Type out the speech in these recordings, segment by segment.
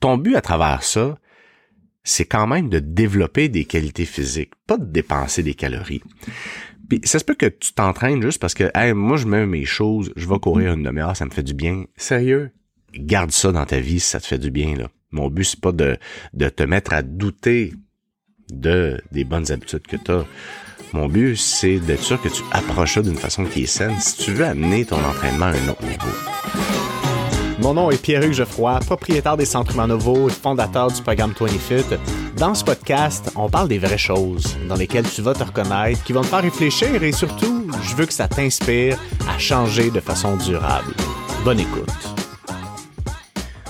ton but à travers ça, c'est quand même de développer des qualités physiques, pas de dépenser des calories. Puis ça se peut que tu t'entraînes juste parce que hey, moi je mets mes choses, je vais courir une demi-heure, ça me fait du bien. Sérieux, garde ça dans ta vie si ça te fait du bien là. Mon but c'est pas de, de te mettre à douter de des bonnes habitudes que tu as. Mon but c'est d'être sûr que tu approches ça d'une façon qui est saine si tu veux amener ton entraînement à un autre niveau. Mon nom est Pierre-Hugues Geoffroy, propriétaire des Centres Novo et fondateur du programme 20Fit. Dans ce podcast, on parle des vraies choses dans lesquelles tu vas te reconnaître, qui vont te faire réfléchir et surtout, je veux que ça t'inspire à changer de façon durable. Bonne écoute.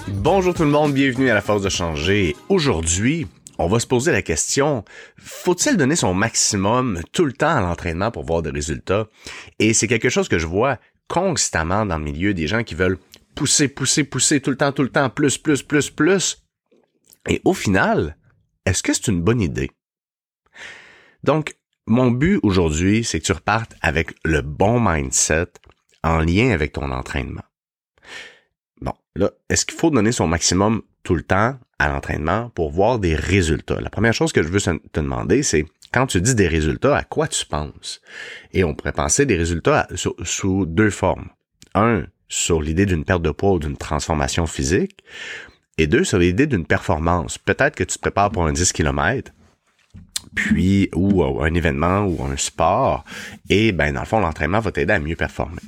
Bonjour tout le monde, bienvenue à la force de changer. Aujourd'hui, on va se poser la question, faut-il donner son maximum tout le temps à l'entraînement pour voir des résultats? Et c'est quelque chose que je vois constamment dans le milieu des gens qui veulent pousser, pousser, pousser tout le temps, tout le temps, plus, plus, plus, plus. Et au final, est-ce que c'est une bonne idée? Donc, mon but aujourd'hui, c'est que tu repartes avec le bon mindset en lien avec ton entraînement. Bon, là, est-ce qu'il faut donner son maximum tout le temps à l'entraînement pour voir des résultats? La première chose que je veux te demander, c'est quand tu dis des résultats, à quoi tu penses? Et on pourrait penser des résultats sous deux formes. Un, sur l'idée d'une perte de poids ou d'une transformation physique, et deux, sur l'idée d'une performance. Peut-être que tu te prépares pour un 10 km, puis ou euh, un événement ou un sport, et ben dans le fond, l'entraînement va t'aider à mieux performer.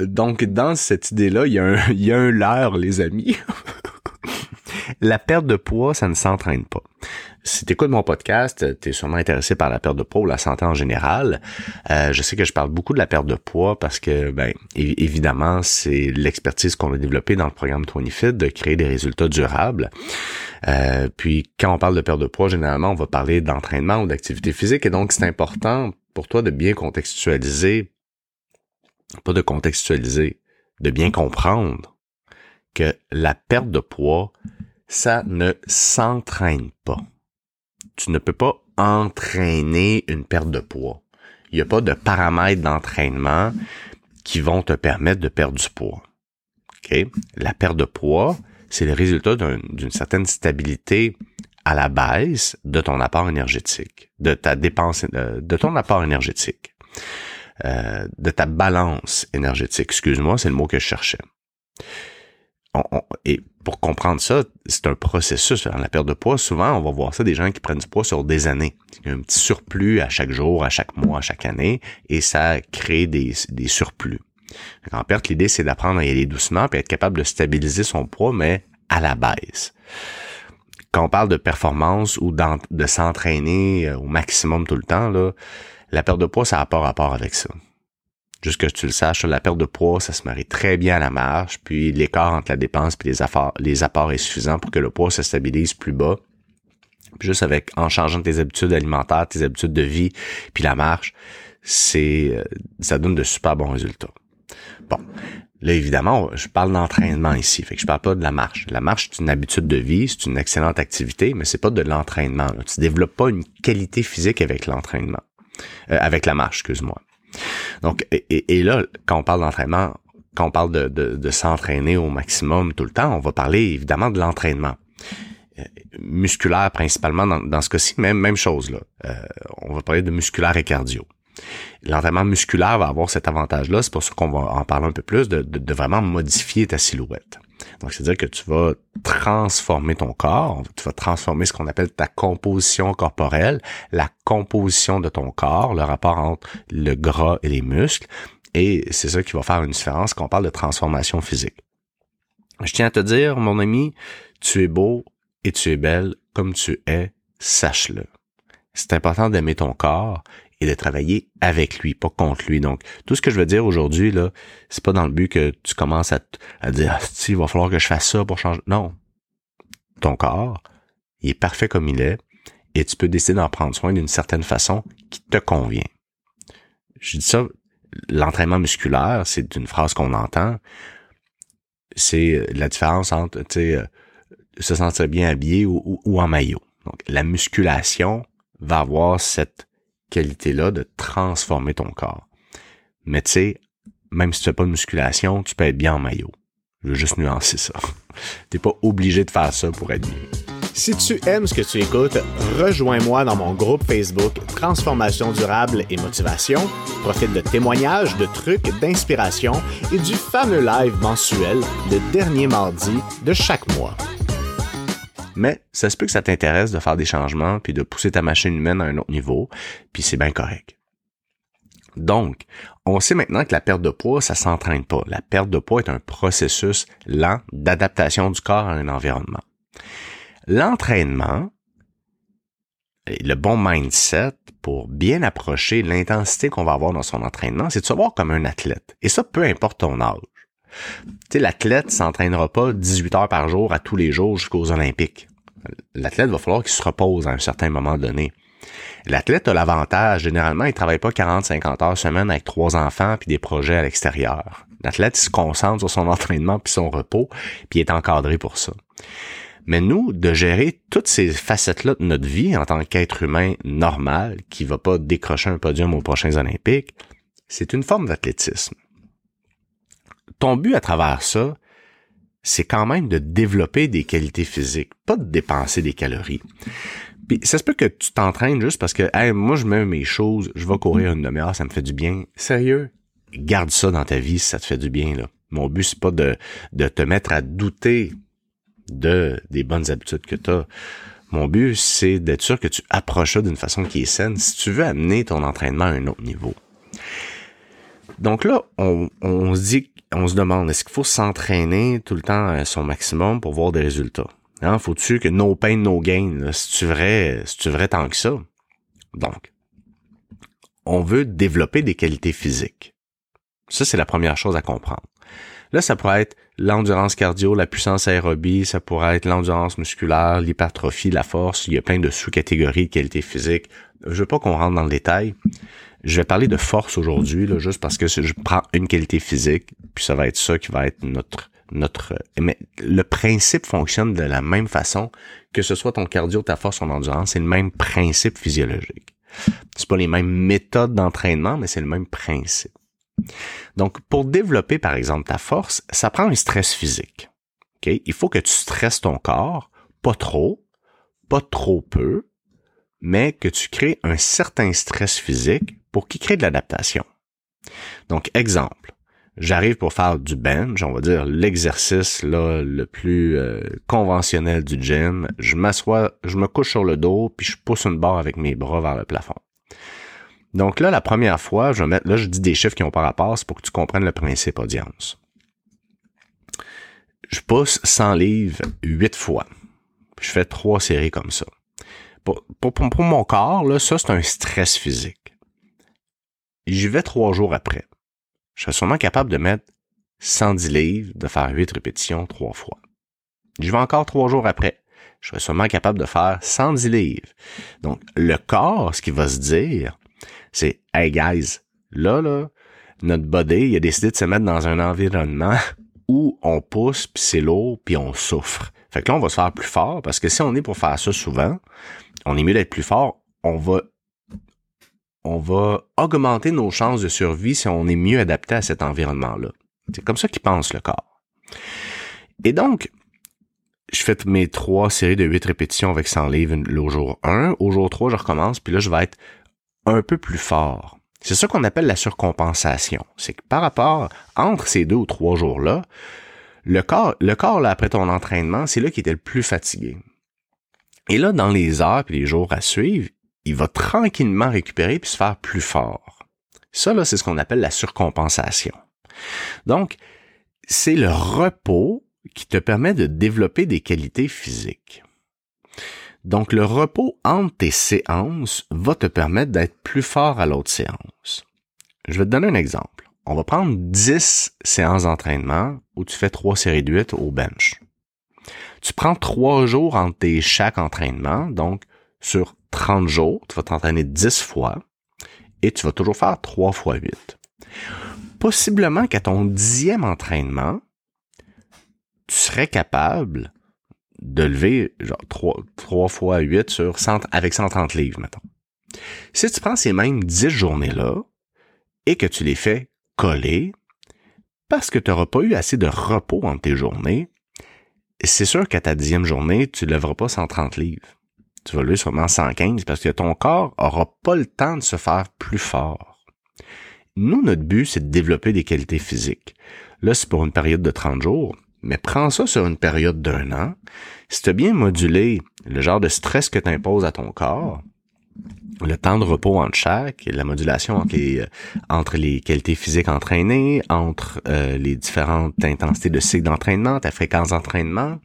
Donc, dans cette idée-là, il y a un, il y a un leurre, les amis. la perte de poids, ça ne s'entraîne pas si tu écoutes mon podcast, tu es sûrement intéressé par la perte de poids ou la santé en général. Euh, je sais que je parle beaucoup de la perte de poids parce que, ben, évidemment, c'est l'expertise qu'on a développée dans le programme 20Fit de créer des résultats durables. Euh, puis, quand on parle de perte de poids, généralement, on va parler d'entraînement ou d'activité physique. Et donc, c'est important pour toi de bien contextualiser, pas de contextualiser, de bien comprendre que la perte de poids, ça ne s'entraîne pas tu ne peux pas entraîner une perte de poids. Il n'y a pas de paramètres d'entraînement qui vont te permettre de perdre du poids. Okay? La perte de poids, c'est le résultat d'une certaine stabilité à la baisse de ton apport énergétique, de ta dépense, de, ton apport énergétique, euh, de ta balance énergétique. Excuse-moi, c'est le mot que je cherchais. Et pour comprendre ça, c'est un processus. Dans la perte de poids, souvent, on va voir ça des gens qui prennent du poids sur des années. Il y a un petit surplus à chaque jour, à chaque mois, à chaque année, et ça crée des, des surplus. En perte, l'idée, c'est d'apprendre à y aller doucement, puis être capable de stabiliser son poids, mais à la baisse. Quand on parle de performance ou de s'entraîner euh, au maximum tout le temps, la perte de poids, ça n'a pas rapport avec ça. Juste que tu le saches, la perte de poids, ça se marie très bien à la marche, puis l'écart entre la dépense et les, apports, les apports est suffisant pour que le poids se stabilise plus bas. juste avec, en changeant tes habitudes alimentaires, tes habitudes de vie, puis la marche, c'est, euh, ça donne de super bons résultats. Bon. Là, évidemment, je parle d'entraînement ici. Fait que je parle pas de la marche. La marche, c'est une habitude de vie, c'est une excellente activité, mais c'est pas de l'entraînement. Tu développes pas une qualité physique avec l'entraînement. Euh, avec la marche, excuse-moi. Donc, et, là, quand on parle d'entraînement, quand on parle de, s'entraîner au maximum tout le temps, on va parler évidemment de l'entraînement euh, musculaire principalement dans, dans ce cas-ci, même même chose là. Euh, on va parler de musculaire et cardio. L'entraînement musculaire va avoir cet avantage-là, c'est pour ça qu'on va en parler un peu plus, de, de, de vraiment modifier ta silhouette. Donc, c'est-à-dire que tu vas transformer ton corps, tu vas transformer ce qu'on appelle ta composition corporelle, la composition de ton corps, le rapport entre le gras et les muscles, et c'est ça qui va faire une différence quand on parle de transformation physique. Je tiens à te dire, mon ami, tu es beau et tu es belle comme tu es, sache-le. C'est important d'aimer ton corps et de travailler avec lui, pas contre lui. Donc, tout ce que je veux dire aujourd'hui, là, c'est pas dans le but que tu commences à, dire, ah, il va falloir que je fasse ça pour changer. Non. Ton corps, il est parfait comme il est et tu peux décider d'en prendre soin d'une certaine façon qui te convient. Je dis ça, l'entraînement musculaire, c'est une phrase qu'on entend. C'est la différence entre, tu euh, se sentir bien habillé ou, ou en maillot. Donc, la musculation va avoir cette qualité-là de transformer ton corps. Mais tu sais, même si tu fais pas de musculation, tu peux être bien en maillot. Je veux juste nuancer ça. T'es pas obligé de faire ça pour être bien. Si tu aimes ce que tu écoutes, rejoins-moi dans mon groupe Facebook Transformation durable et motivation. Profite de témoignages, de trucs, d'inspiration et du fameux live mensuel le dernier mardi de chaque mois. Mais ça se peut que ça t'intéresse de faire des changements puis de pousser ta machine humaine à un autre niveau, puis c'est bien correct. Donc, on sait maintenant que la perte de poids, ça s'entraîne pas. La perte de poids est un processus lent d'adaptation du corps à un environnement. L'entraînement, le bon mindset pour bien approcher l'intensité qu'on va avoir dans son entraînement, c'est de se voir comme un athlète. Et ça, peu importe ton âge. Tu sais, l'athlète s'entraînera pas 18 heures par jour à tous les jours jusqu'aux Olympiques. L'athlète va falloir qu'il se repose à un certain moment donné. L'athlète a l'avantage, généralement, il travaille pas 40-50 heures semaine avec trois enfants puis des projets à l'extérieur. L'athlète se concentre sur son entraînement puis son repos, puis est encadré pour ça. Mais nous, de gérer toutes ces facettes-là de notre vie en tant qu'être humain normal qui va pas décrocher un podium aux prochains Olympiques, c'est une forme d'athlétisme. Ton but à travers ça, c'est quand même de développer des qualités physiques, pas de dépenser des calories. Puis ça se peut que tu t'entraînes juste parce que hey, moi je mets mes choses, je vais courir une demi-heure, ça me fait du bien. Sérieux, garde ça dans ta vie si ça te fait du bien. Mon but c'est pas de, de te mettre à douter de des bonnes habitudes que tu as. Mon but, c'est d'être sûr que tu approches ça d'une façon qui est saine si tu veux amener ton entraînement à un autre niveau. Donc là, on, on se dit, on se demande, est-ce qu'il faut s'entraîner tout le temps à son maximum pour voir des résultats? Hein, faut-tu que no pain, no gain, si tu vrai, si tu vrai tant que ça? Donc, on veut développer des qualités physiques. Ça, c'est la première chose à comprendre. Là, ça pourrait être l'endurance cardio, la puissance aérobie, ça pourrait être l'endurance musculaire, l'hypertrophie, la force. Il y a plein de sous-catégories de qualité physique. Je veux pas qu'on rentre dans le détail. Je vais parler de force aujourd'hui, là, juste parce que je prends une qualité physique, puis ça va être ça qui va être notre notre mais le principe fonctionne de la même façon que ce soit ton cardio, ta force, ton endurance, c'est le même principe physiologique. C'est pas les mêmes méthodes d'entraînement, mais c'est le même principe. Donc, pour développer, par exemple, ta force, ça prend un stress physique. Il faut que tu stresses ton corps, pas trop, pas trop peu, mais que tu crées un certain stress physique pour qu'il crée de l'adaptation. Donc, exemple, j'arrive pour faire du bench, on va dire l'exercice le plus euh, conventionnel du gym. Je m'assois, je me couche sur le dos, puis je pousse une barre avec mes bras vers le plafond. Donc là, la première fois, je vais mettre, là, je dis des chiffres qui ont pas rapport, c'est pour que tu comprennes le principe audience. Je pousse 100 livres 8 fois. Je fais trois séries comme ça. Pour, pour, pour mon corps, là, ça, c'est un stress physique. J'y vais trois jours après. Je serais sûrement capable de mettre 110 livres, de faire 8 répétitions trois fois. J'y vais encore trois jours après. Je serais sûrement capable de faire 110 livres. Donc, le corps, ce qu'il va se dire, c'est Hey guys, là, là, notre body, il a décidé de se mettre dans un environnement où on pousse, puis c'est lourd, puis on souffre. Fait que là, on va se faire plus fort, parce que si on est pour faire ça souvent, on est mieux d'être plus fort, on va on va augmenter nos chances de survie si on est mieux adapté à cet environnement-là. C'est comme ça qu'il pense le corps. Et donc, je fais mes trois séries de huit répétitions avec 100 livres au jour 1. Au jour 3, je recommence, puis là, je vais être un peu plus fort. C'est ça qu'on appelle la surcompensation. C'est que par rapport, entre ces deux ou trois jours-là, le corps, le corps là, après ton entraînement, c'est là qu'il était le plus fatigué. Et là, dans les heures et les jours à suivre, il va tranquillement récupérer puis se faire plus fort. Ça, là, c'est ce qu'on appelle la surcompensation. Donc, c'est le repos qui te permet de développer des qualités physiques. Donc, le repos entre tes séances va te permettre d'être plus fort à l'autre séance. Je vais te donner un exemple. On va prendre 10 séances d'entraînement où tu fais 3 séries de 8 au bench. Tu prends 3 jours entre tes chaque entraînement, donc sur 30 jours, tu vas t'entraîner 10 fois et tu vas toujours faire 3 fois 8. Possiblement qu'à ton dixième entraînement, tu serais capable de lever genre 3, fois 8 sur 100, avec 130 livres, mettons. Si tu prends ces mêmes 10 journées-là et que tu les fais coller, parce que tu n'auras pas eu assez de repos entre tes journées, c'est sûr qu'à ta dixième journée, tu ne lèveras pas 130 livres. Tu vas lever seulement 115 parce que ton corps aura pas le temps de se faire plus fort. Nous, notre but, c'est de développer des qualités physiques. Là, c'est pour une période de 30 jours, mais prends ça sur une période d'un an. Si tu as bien modulé le genre de stress que tu imposes à ton corps, le temps de repos entre chaque, la modulation entre les, euh, qualités physiques entraînées, entre euh, les différentes intensités de cycle d'entraînement, ta fréquence d'entraînement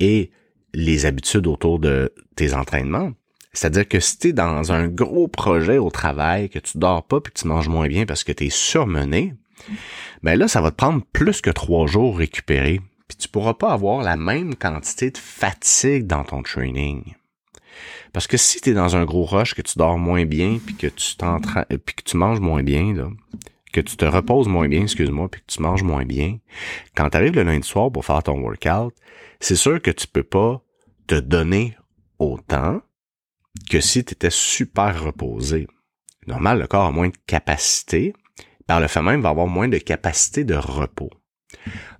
et les habitudes autour de tes entraînements. C'est-à-dire que si tu es dans un gros projet au travail, que tu dors pas puis que tu manges moins bien parce que tu es surmené, ben là, ça va te prendre plus que trois jours récupérer. Puis tu pourras pas avoir la même quantité de fatigue dans ton training. Parce que si tu es dans un gros rush, que tu dors moins bien, puis que tu euh, puis que tu manges moins bien, là, que tu te reposes moins bien, excuse-moi, puis que tu manges moins bien, quand tu arrives le lundi soir pour faire ton workout, c'est sûr que tu peux pas te donner autant que si tu étais super reposé. Normal, le corps a moins de capacité, par le fait même, va avoir moins de capacité de repos.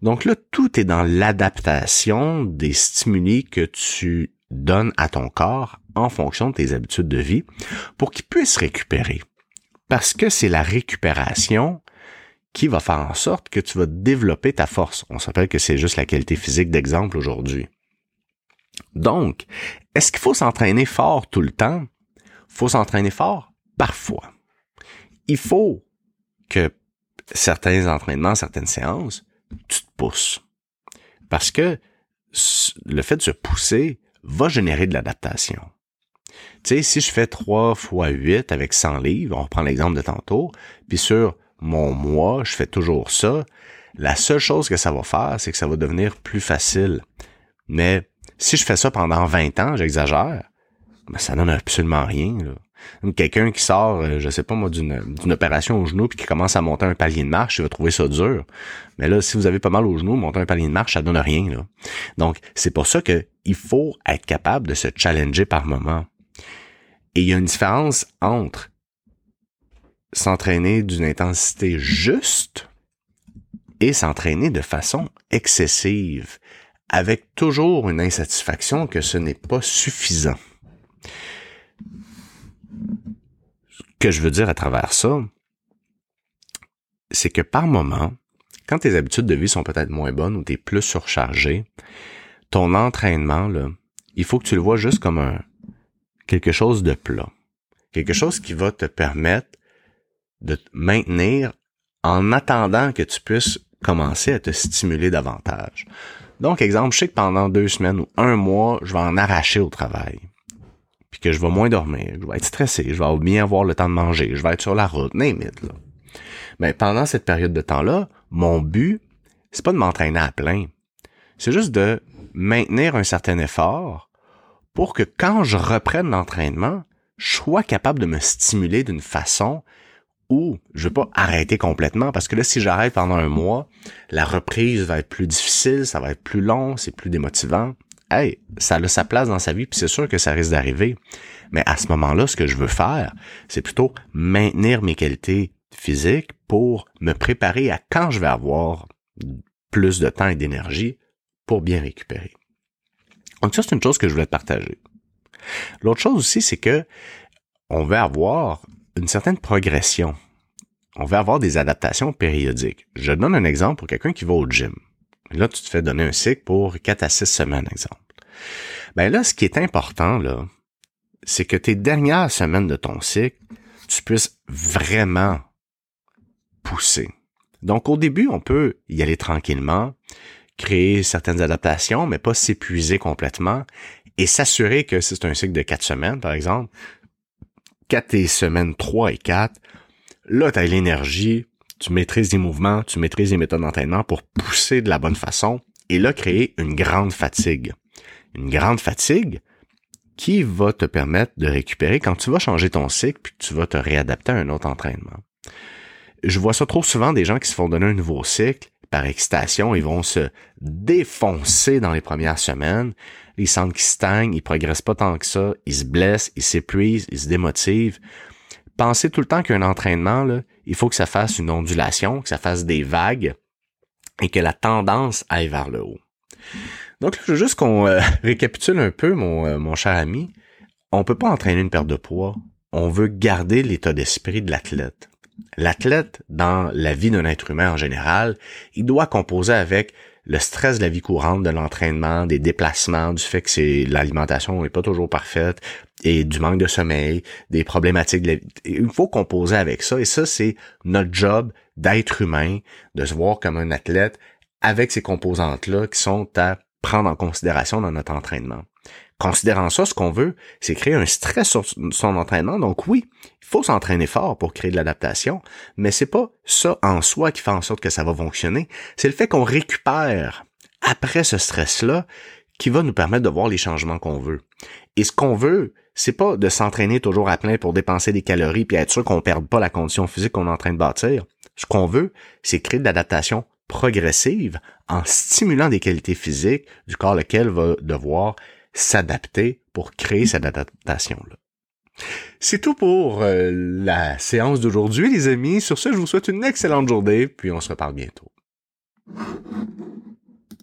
Donc là, tout est dans l'adaptation des stimuli que tu donnes à ton corps en fonction de tes habitudes de vie pour qu'il puisse récupérer. Parce que c'est la récupération qui va faire en sorte que tu vas développer ta force. On s'appelle que c'est juste la qualité physique d'exemple aujourd'hui. Donc, est-ce qu'il faut s'entraîner fort tout le temps? faut s'entraîner fort parfois. Il faut que certains entraînements, certaines séances, tu te pousses. Parce que le fait de se pousser va générer de l'adaptation. Tu sais, si je fais 3 fois 8 avec 100 livres, on reprend l'exemple de tantôt, puis sur mon mois, je fais toujours ça, la seule chose que ça va faire, c'est que ça va devenir plus facile. Mais si je fais ça pendant 20 ans, j'exagère, ben ça donne absolument rien. Quelqu'un qui sort, euh, je sais pas moi, d'une, opération au genou puis qui commence à monter un palier de marche, il va trouver ça dur. Mais là, si vous avez pas mal au genou, monter un palier de marche, ça donne rien. Là. Donc, c'est pour ça que il faut être capable de se challenger par moment. Et il y a une différence entre s'entraîner d'une intensité juste et s'entraîner de façon excessive, avec toujours une insatisfaction que ce n'est pas suffisant. Ce que je veux dire à travers ça, c'est que par moment, quand tes habitudes de vie sont peut-être moins bonnes ou tu es plus surchargé, ton entraînement, là, il faut que tu le vois juste comme un quelque chose de plat. Quelque chose qui va te permettre de te maintenir en attendant que tu puisses commencer à te stimuler davantage. Donc, exemple, je sais que pendant deux semaines ou un mois, je vais en arracher au travail. Puis que je vais moins dormir, je vais être stressé, je vais bien avoir le temps de manger, je vais être sur la route, name là. Mais pendant cette période de temps-là, mon but, c'est pas de m'entraîner à plein. C'est juste de maintenir un certain effort pour que quand je reprenne l'entraînement, je sois capable de me stimuler d'une façon où je vais pas arrêter complètement parce que là, si j'arrête pendant un mois, la reprise va être plus difficile, ça va être plus long, c'est plus démotivant. Hey, ça a sa place dans sa vie, puis c'est sûr que ça risque d'arriver. Mais à ce moment-là, ce que je veux faire, c'est plutôt maintenir mes qualités physiques pour me préparer à quand je vais avoir plus de temps et d'énergie pour bien récupérer. Donc ça, c'est une chose que je voulais te partager. L'autre chose aussi, c'est que on veut avoir une certaine progression. On veut avoir des adaptations périodiques. Je donne un exemple pour quelqu'un qui va au gym. Là, tu te fais donner un cycle pour 4 à 6 semaines, exemple. Ben là, ce qui est important, là, c'est que tes dernières semaines de ton cycle, tu puisses vraiment pousser. Donc, au début, on peut y aller tranquillement, créer certaines adaptations, mais pas s'épuiser complètement et s'assurer que si c'est un cycle de quatre semaines, par exemple, quatre et semaines 3 et 4, là, tu as l'énergie, tu maîtrises les mouvements, tu maîtrises les méthodes d'entraînement pour pousser de la bonne façon et là, créer une grande fatigue. Une grande fatigue qui va te permettre de récupérer quand tu vas changer ton cycle puis que tu vas te réadapter à un autre entraînement. Je vois ça trop souvent des gens qui se font donner un nouveau cycle par excitation, ils vont se défoncer dans les premières semaines. Ils sentent qu'ils stagnent, ils progressent pas tant que ça, ils se blessent, ils s'épuisent, ils se démotivent. Pensez tout le temps qu'un entraînement, là, il faut que ça fasse une ondulation, que ça fasse des vagues et que la tendance aille vers le haut. Donc, je veux juste qu'on euh, récapitule un peu, mon, euh, mon cher ami. On peut pas entraîner une perte de poids. On veut garder l'état d'esprit de l'athlète. L'athlète, dans la vie d'un être humain en général, il doit composer avec le stress de la vie courante, de l'entraînement, des déplacements, du fait que l'alimentation n'est pas toujours parfaite et du manque de sommeil, des problématiques de la vie. Il faut composer avec ça et ça, c'est notre job d'être humain, de se voir comme un athlète avec ces composantes-là qui sont à prendre en considération dans notre entraînement. Considérant ça, ce qu'on veut, c'est créer un stress sur son entraînement. Donc oui, il faut s'entraîner fort pour créer de l'adaptation, mais c'est pas ça en soi qui fait en sorte que ça va fonctionner. C'est le fait qu'on récupère après ce stress-là qui va nous permettre de voir les changements qu'on veut. Et ce qu'on veut, c'est pas de s'entraîner toujours à plein pour dépenser des calories puis être sûr qu'on perde pas la condition physique qu'on est en train de bâtir. Ce qu'on veut, c'est créer de l'adaptation progressive en stimulant des qualités physiques du corps lequel va devoir s'adapter pour créer cette adaptation-là. C'est tout pour euh, la séance d'aujourd'hui, les amis. Sur ce, je vous souhaite une excellente journée, puis on se reparle bientôt.